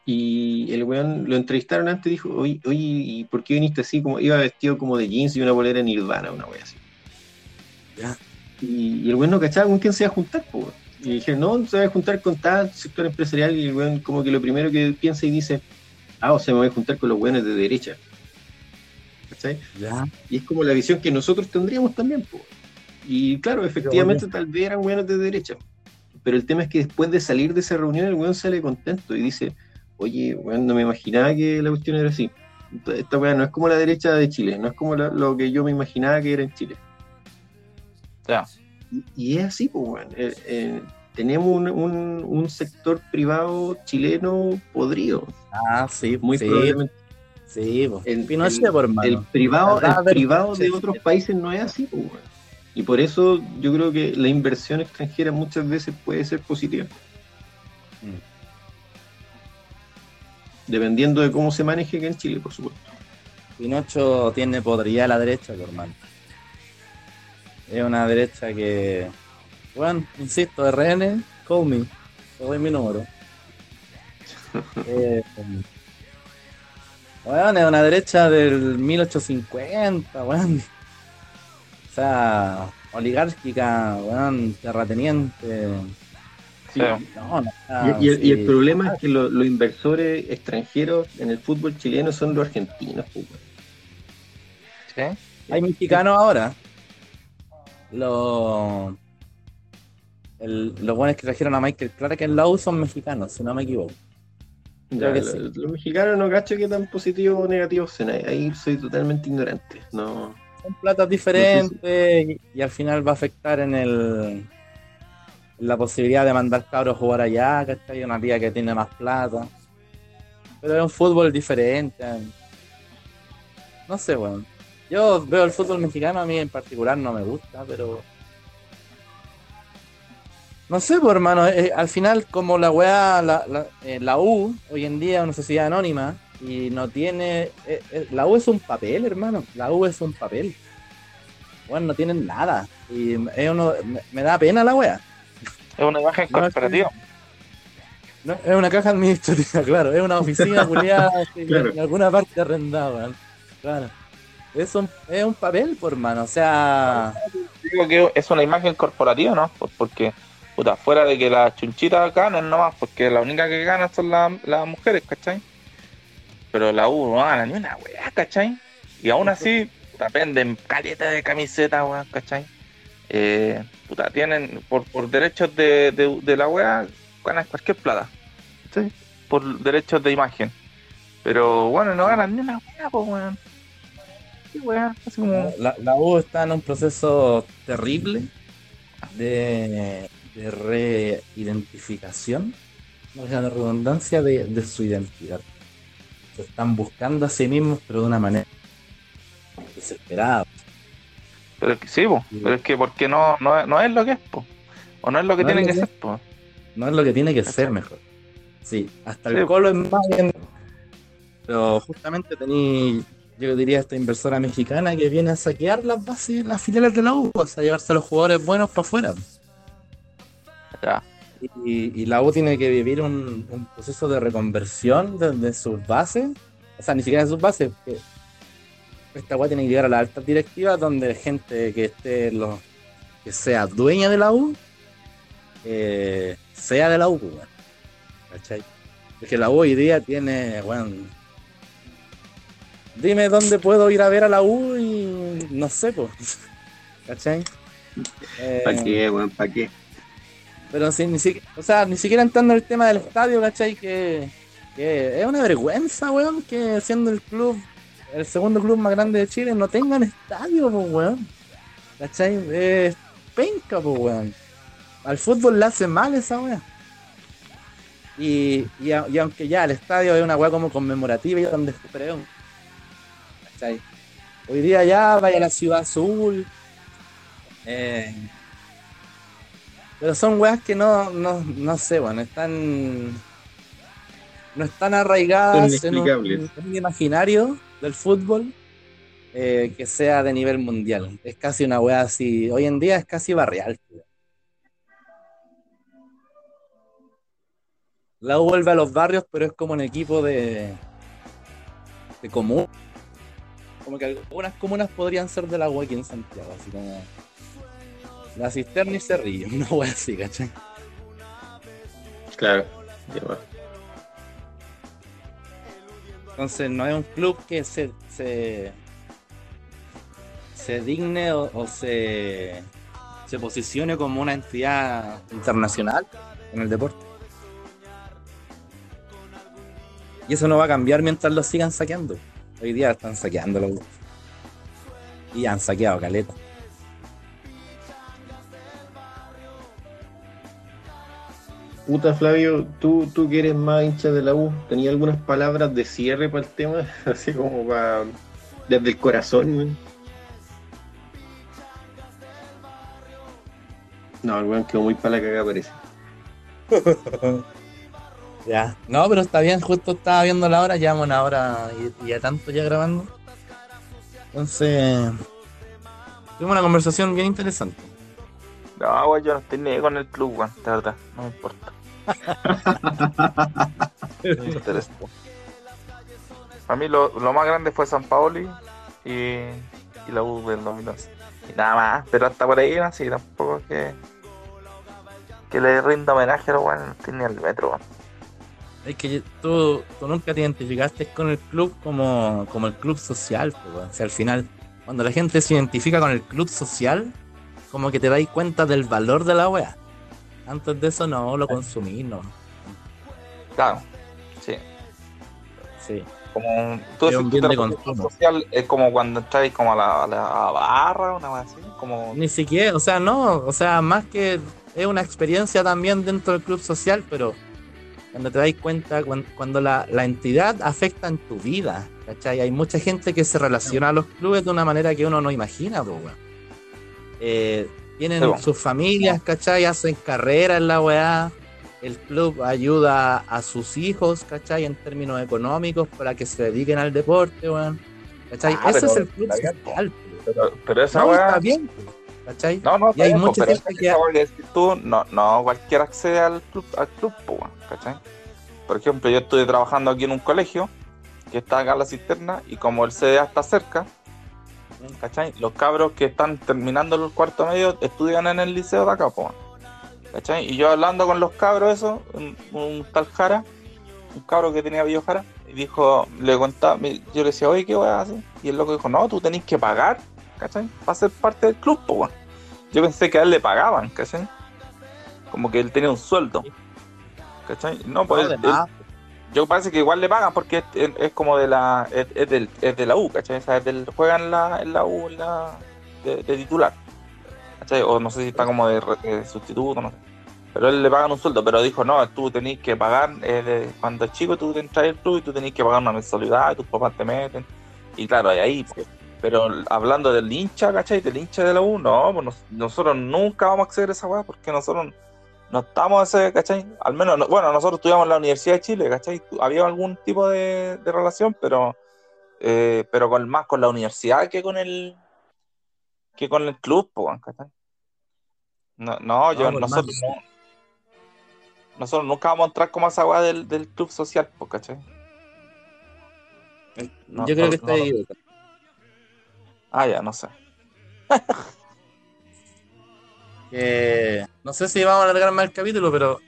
Y el weón lo entrevistaron antes y dijo, oye, oye, ¿y por qué viniste así? Como, iba vestido como de jeans y una bolera nirvana, una wea así. Ya. Y, y el weón no cachaba con quién se iba a juntar, weón. Y dije, no, se va a juntar con tal sector empresarial. Y el weón como que lo primero que piensa y dice, ah, o sea, me voy a juntar con los weones de derecha. ¿Cachai? Ya. Y es como la visión que nosotros tendríamos también. po. Y claro, efectivamente tal vez eran buenos de derecha. Pero el tema es que después de salir de esa reunión el weón sale contento y dice, oye, weón, no me imaginaba que la cuestión era así. Esta weá no es como la derecha de Chile, no es como la- lo que yo me imaginaba que era en Chile. Ya. Y, y es así, pues, weón. Eh, eh, tenemos un, un- un sector privado chileno podrido, Ah, sí, muy sí, probablemente. sí, po. El- Pinochet, el- por hermano. El privado, el privado de otros países no es así, pues, weón. Y por eso yo creo que la inversión extranjera muchas veces puede ser positiva. Mm. Dependiendo de cómo se maneje acá en Chile, por supuesto. Pinocho tiene podría a la derecha, hermano. Es una derecha que, bueno, insisto, RN, call me, te doy mi número. eh, bueno, es una derecha del 1850, weón. O sea, oligárquica, weón, terrateniente. Sí. No, no, Y, y el, y el problema es que lo- los inversores extranjeros en el fútbol chileno son los argentinos. pues. ¿Sí? Hay mexicanos ahora. Los. el- los buenos que trajeron a Michael Clark en la U son mexicanos, si no me equivoco. Ya, Creo que lo- sí. Los mexicanos no cacho que tan positivos o negativos son. Ahí, ahí soy totalmente ignorante. No. Son platas diferentes y, y al final va a afectar en el. La posibilidad de mandar cabros jugar allá, ¿cachai? Una liga que tiene más plata. Pero es un fútbol diferente. No sé, weón. Yo veo el fútbol mexicano, a mí en particular no me gusta, pero. No sé, pues hermano, eh, al final como la weá, la, la, eh, la U, hoy en día es una sociedad anónima y no tiene... eh, eh, la U es un papel, hermano, la U es un papel. Bueno, no tienen nada. Y es uno, me, me da pena la weá. Es una imagen corporativa. No, es una caja administrativa, claro, es una oficina culiada Claro. en alguna parte arrendada, weón. Claro. Es un, es un papel, por hermano, o sea... Digo que es una imagen corporativa, ¿no? Pues porque, puta, fuera de que las chunchitas ganan nomás, porque la única que ganan son las, las mujeres, ¿cachai? Pero la U no gana ni una weá, ¿cachai? Y aún así, puta, venden caleta de camisetas, weón, ¿cachai? Eh, puta, tienen, por, por derechos de, de, de la weá, ganan cualquier plata, ¿cachai? Por derechos de imagen. Pero, bueno, no ganan ni una weá, pues, weón. Sí, weá, así como... La, la U está en un proceso terrible de, de reidentificación, la redundancia, de, de su identidad. Se están buscando a sí mismos, pero de una manera desesperada. Pero es que sí, po. pero es que porque no, no, es- no es lo que es, po. o no es lo que No tiene que que ser, po. No es lo que tiene que ser mejor. Sí, hasta el Sí. colo es más bien. Pero justamente tení, yo diría, esta inversora mexicana que viene a saquear las bases, las filiales de la U, o sea, llevarse a los jugadores buenos para afuera. Ya. Y, y la U tiene que vivir un, un proceso de reconversión de, de sus bases. O sea, ni siquiera de sus bases. que esta weá tiene que llegar a las altas directivas donde gente que esté los, que sea dueña de la U eh, sea de la U, pues, weón. ¿Cachai? Porque la U hoy día tiene, weón. Dime dónde puedo ir a ver a la U y no sé, pues. ¿Cachai? Eh, ¿Para qué, weón? ¿Para qué? pero sí, ni siquiera, o sea, ni siquiera entrando en el tema del estadio, ¿cachai? Que, que es una vergüenza, weón, que siendo el club, el segundo club más grande de Chile, no tengan estadio, pues, weón. ¿Cachai? Es penca, pues, weón. Al fútbol le hace mal esa weón. Y, y, a- y aunque ya el estadio es una weá como conmemorativa y donde creo. ¿Cachai? Hoy día ya vaya a la ciudad azul. Eh, pero son weas que no, no, no sé, bueno, están. No están arraigadas en un, en un imaginario del fútbol eh, que sea de nivel mundial. Es casi una wea así. Hoy en día es casi barrial. La U vuelve a los barrios, pero es como un equipo de. de común. Como que algunas comunas podrían ser de la U aquí en Santiago, así como. La cisterna y Cerrillo, una wea así, ¿cachai? Claro. Entonces no es un club que se, se, se digne o, se, se posicione como una entidad internacional en el deporte. Y eso no va a cambiar mientras lo sigan saqueando. Hoy día están saqueándolo. Y han saqueado caleta. Puta Flavio, tú, tú que eres más hincha de la U, ¿tenías algunas palabras de cierre para el tema? Así como para. desde el corazón, weón. No, el weón quedó muy para la cagada, parece. Ya. No, pero está bien, justo estaba viendo la hora, llevamos una hora y, y ya tanto ya grabando. Entonces, Tuvimos una conversación bien interesante. No, weón, yo no estoy ni con el club, weón, de verdad, no me importa. No me interesa. A mí lo, lo más grande fue San Paoli y, y la U del 2011. Y nada más, pero hasta por ahí, no, sí, tampoco es que, que le rinda homenaje a los weones, no ni al metro. Es que tú, tú nunca te identificaste con el club como, como el club social, pues. O sea, al final, cuando la gente se identifica con el club social, como que te dais cuenta del valor de la wea. Antes de eso no lo consumís, no. Claro, sí. Sí. Como, tú Es un bien de consumo. social, es como cuando entras como a la, a la barra, una así, como... Ni siquiera, o sea, no, o sea, más que es una experiencia también dentro del club social, pero cuando te das cuenta, cuan- cuando, la, la entidad afecta en tu vida, ¿cachai? Hay mucha gente que se relaciona a los clubes de una manera que uno no imagina, pues. Eh, tienen Sí, bueno. sus familias, ¿cachai? Hacen carrera en la weá. El club ayuda a sus hijos, ¿cachai? En términos económicos para que se dediquen al deporte, weón. ¿Cachai? Ah, Ese es el club social, pues. Pero, pero esa No, weá... está bien, pues, ¿cachai? No, no, Y hay bien, mucha pero gente que- tú, no, no cualquiera accede al club, al club, weón, ¿cachai? Por ejemplo, yo estuve trabajando aquí en un colegio que está acá en la cisterna y como el CDA está cerca, ¿cachai? Los cabros que están terminando el cuarto medio estudian en el liceo de acá, po, ¿cachai? Y yo hablando con los cabros eso, un, un tal Jara, un cabro que tenía Jara, y dijo, le contaba, yo le decía, oye, ¿qué voy a hacer? Y el loco dijo, no, tú tenés que pagar, ¿cachai? Para ser parte del club, po. Yo pensé que a él le pagaban, ¿cachai? Como que él tenía un sueldo. ¿Cachai? No, pues No, él- él- yo parece que igual le pagan porque es, como de la es, del, es de la U, ¿cachai? O sea, es del, juega en la, en la U en la, de, titular. ¿Cachai? O no sé si está como de, sustituto, no sé. Pero él le pagan un sueldo, pero dijo, no, tú tenés que pagar, eh, cuando es chico tú te entras al club y tú tenés que pagar una mensualidad y tus papás te meten. Y claro, ahí, pues, pero hablando del hincha, ¿cachai? Del hincha de la U, no, pues nos- nosotros nunca vamos a acceder a esa weá porque nosotros no estamos ese, ¿cachai? Al menos, no- bueno, nosotros estudiamos en la Universidad de Chile, ¿cachai? Había algún tipo de, de relación, pero eh, pero con más con la universidad que con el que con el club, ¿cachai? No, no, yo, por nosotros no. Nosotros nunca vamos a entrar como a esa weá del, del club social, ¿cachai? No, Yo creo no, que está no, ahí. Ah, ya, no sé. Que no sé si vamos a alargar más el capítulo, pero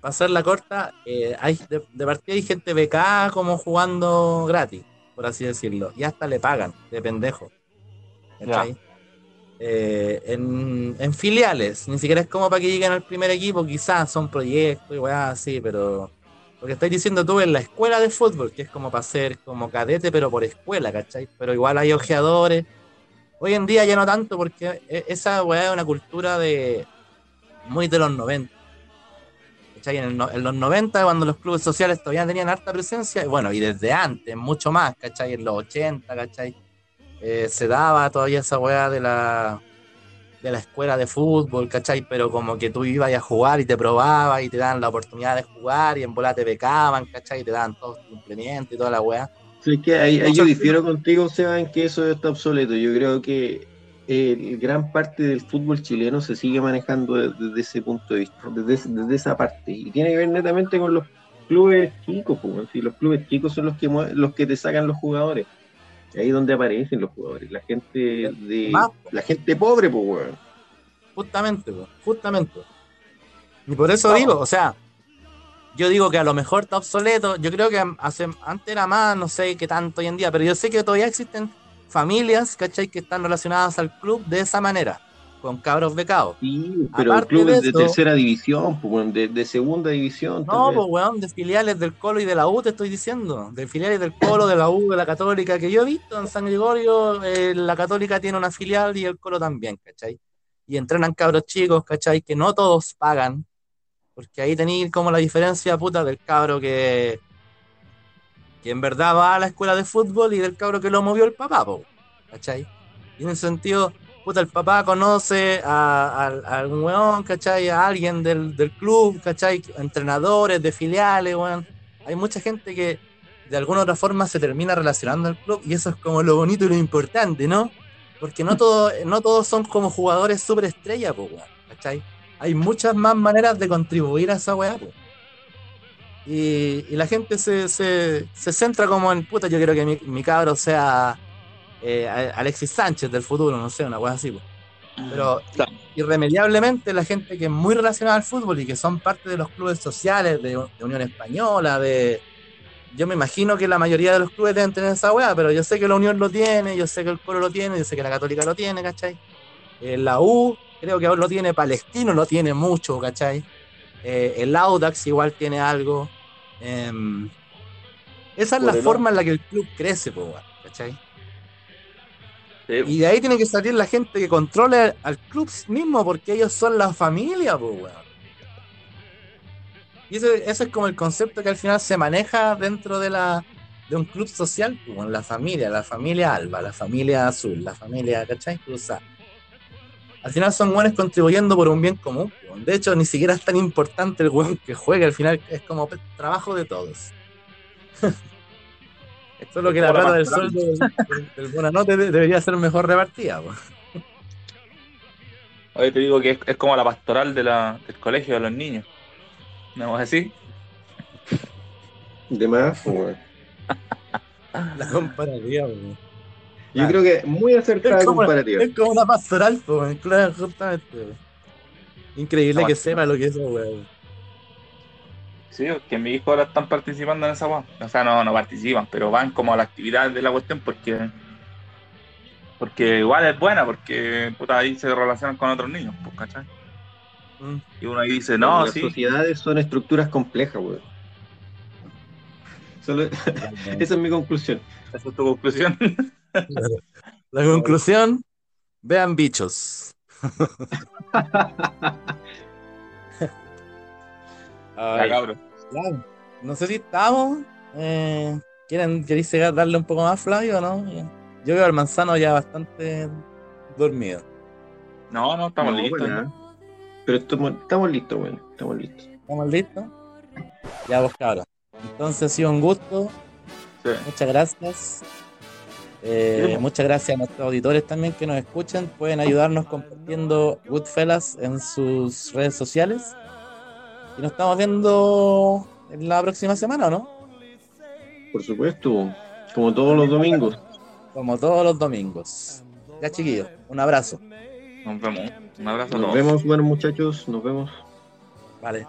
para hacerla corta, eh, hay de, de partida hay gente becada como jugando gratis, por así decirlo, y hasta le pagan de pendejo. Eh, en, en filiales, ni siquiera es como para que lleguen al primer equipo, quizás son proyectos y weá así, pero lo que estáis diciendo tú en la escuela de fútbol, que es como para ser como cadete, pero por escuela, ¿cachai? Pero igual hay ojeadores. Hoy en día ya no tanto, porque e- esa weá es una cultura de muy de los 90. ¿Cachai? En, el en los 90, cuando los clubes sociales todavía tenían harta presencia, y bueno, y desde antes, mucho más, ¿cachai? En los 80, ¿cachai? Eh, se daba todavía esa weá de la, de la escuela de fútbol, ¿cachai? Pero como que tú ibas a jugar y te probabas y te daban la oportunidad de jugar y en bola te becaban, ¿cachai? Y te daban todos tus implementos y toda la weá. Sí, que ahí, yo difiero contigo, Seba, en que eso está obsoleto. Yo creo que eh, gran parte del fútbol chileno se sigue manejando de- desde ese punto de vista, desde, esa parte. Y tiene que ver netamente con los clubes chicos, pues. Si los clubes chicos son los que los que te sacan los jugadores. Ahí es donde aparecen los jugadores. La gente de Más, la gente pobre, pues, weón. Justamente, po, justamente. Y por eso digo, o sea, yo digo que a lo mejor está obsoleto. Yo creo que hace, antes era más, no sé qué tanto hoy en día, pero yo sé que todavía existen familias, ¿cachai? Que están relacionadas al club de esa manera, con cabros becados. Sí, pero Aparte clubes de de, tercera división, pues, de, de segunda división. No, pues weón, de filiales del Colo y de la U te estoy diciendo. De filiales del Colo, de la U, de la Católica, que yo he visto en San Gregorio, eh, la Católica tiene una filial y el Colo también, ¿cachai? Y entrenan cabros chicos, ¿cachai? Que no todos pagan. Porque ahí tenéis como la diferencia puta del cabro que, que en verdad va a la escuela de fútbol y del cabro que lo movió el papá, po, ¿cachai? Y en ese sentido, puta, el papá conoce a, a- a algún weón, ¿cachai? A alguien del, del club, ¿cachai? Entrenadores de filiales, weón. Hay mucha gente que de alguna otra forma se termina relacionando al club y eso es como lo bonito y lo importante, ¿no? Porque no, todo, no todos son como jugadores superestrella, weón, ¿cachai? Hay muchas más maneras de contribuir a esa weá, pues. Y, y la gente se, se, se centra como en, puta, yo quiero que mi, mi cabro sea eh, Alexis Sánchez del futuro, no sé, una weá así, pues. Pero Claro. irremediablemente la gente que es muy relacionada al fútbol y que son parte de los clubes sociales de, de Unión Española, de... Yo me imagino que la mayoría de los clubes deben tener esa weá, pero yo sé que la Unión lo tiene, yo sé que el Colo lo tiene, yo sé que la Católica lo tiene, ¿cachai? Eh, la U creo que lo tiene, Palestino lo tiene mucho, ¿cachai? Eh, el Audax igual tiene algo. Em, esa es la forma en la que el club crece, po, ¿cachai? Sí, Y de ahí tiene que salir la gente que controle al club mismo, porque ellos son la familia, weón. Y ese, ese es como el concepto que al final se maneja dentro de la de un club social, weón, la familia, la familia Alba, la familia Azul, la familia, ¿cachai? Cruzada. Al final son buenos contribuyendo por un bien común. weón. De hecho, ni siquiera es tan importante el weón que juegue, al final es como trabajo de todos. Solo que la Como la plata del sueldo del, del, Buenanote de- debería ser mejor repartida. Oye, te digo que es, es como la pastoral de la, del colegio de los niños. ¿No vamos a decir? De más, pues, weón. La comparativa, pues. Yo creo que muy acertada Es como, comparativa. es como una pastoral, pues, claro, justamente. Increíble que sepa lo que es eso, weón. Sí, que mis hijos ahora están participando en esa weá. O sea, no, no participan, pero van como a la actividad de la cuestión porque. Porque igual es buena, porque puta, ahí se relacionan con otros niños, pues, ¿cachai? Mm. Y uno ahí dice, no, Las sí. sociedades son estructuras complejas, weón. Solo- Esa es mi conclusión. Esa es tu conclusión. La conclusión, vean bichos. Ay, cabrón. claro. No sé si estamos. Eh, ¿Quieren queréis darle un poco más, Flavio, o no? Yo veo al manzano ya bastante dormido. No, no, estamos No, listos. Pero estamos, estamos listos, weón. Estamos listos. ¿Estamos listos? Ya vos, cabros. Entonces ha sido un gusto. Sí. Muchas gracias. Eh, Sí. muchas gracias a nuestros auditores también que nos escuchan. Pueden ayudarnos compartiendo Goodfellas en sus redes sociales. Y nos estamos viendo en la próxima semana, ¿o no? Por supuesto, como todos los domingos. Como todos los domingos. Ya, chiquillos, un abrazo. Nos vemos. Un abrazo a Nos vemos, buenos muchachos. Nos vemos. Vale.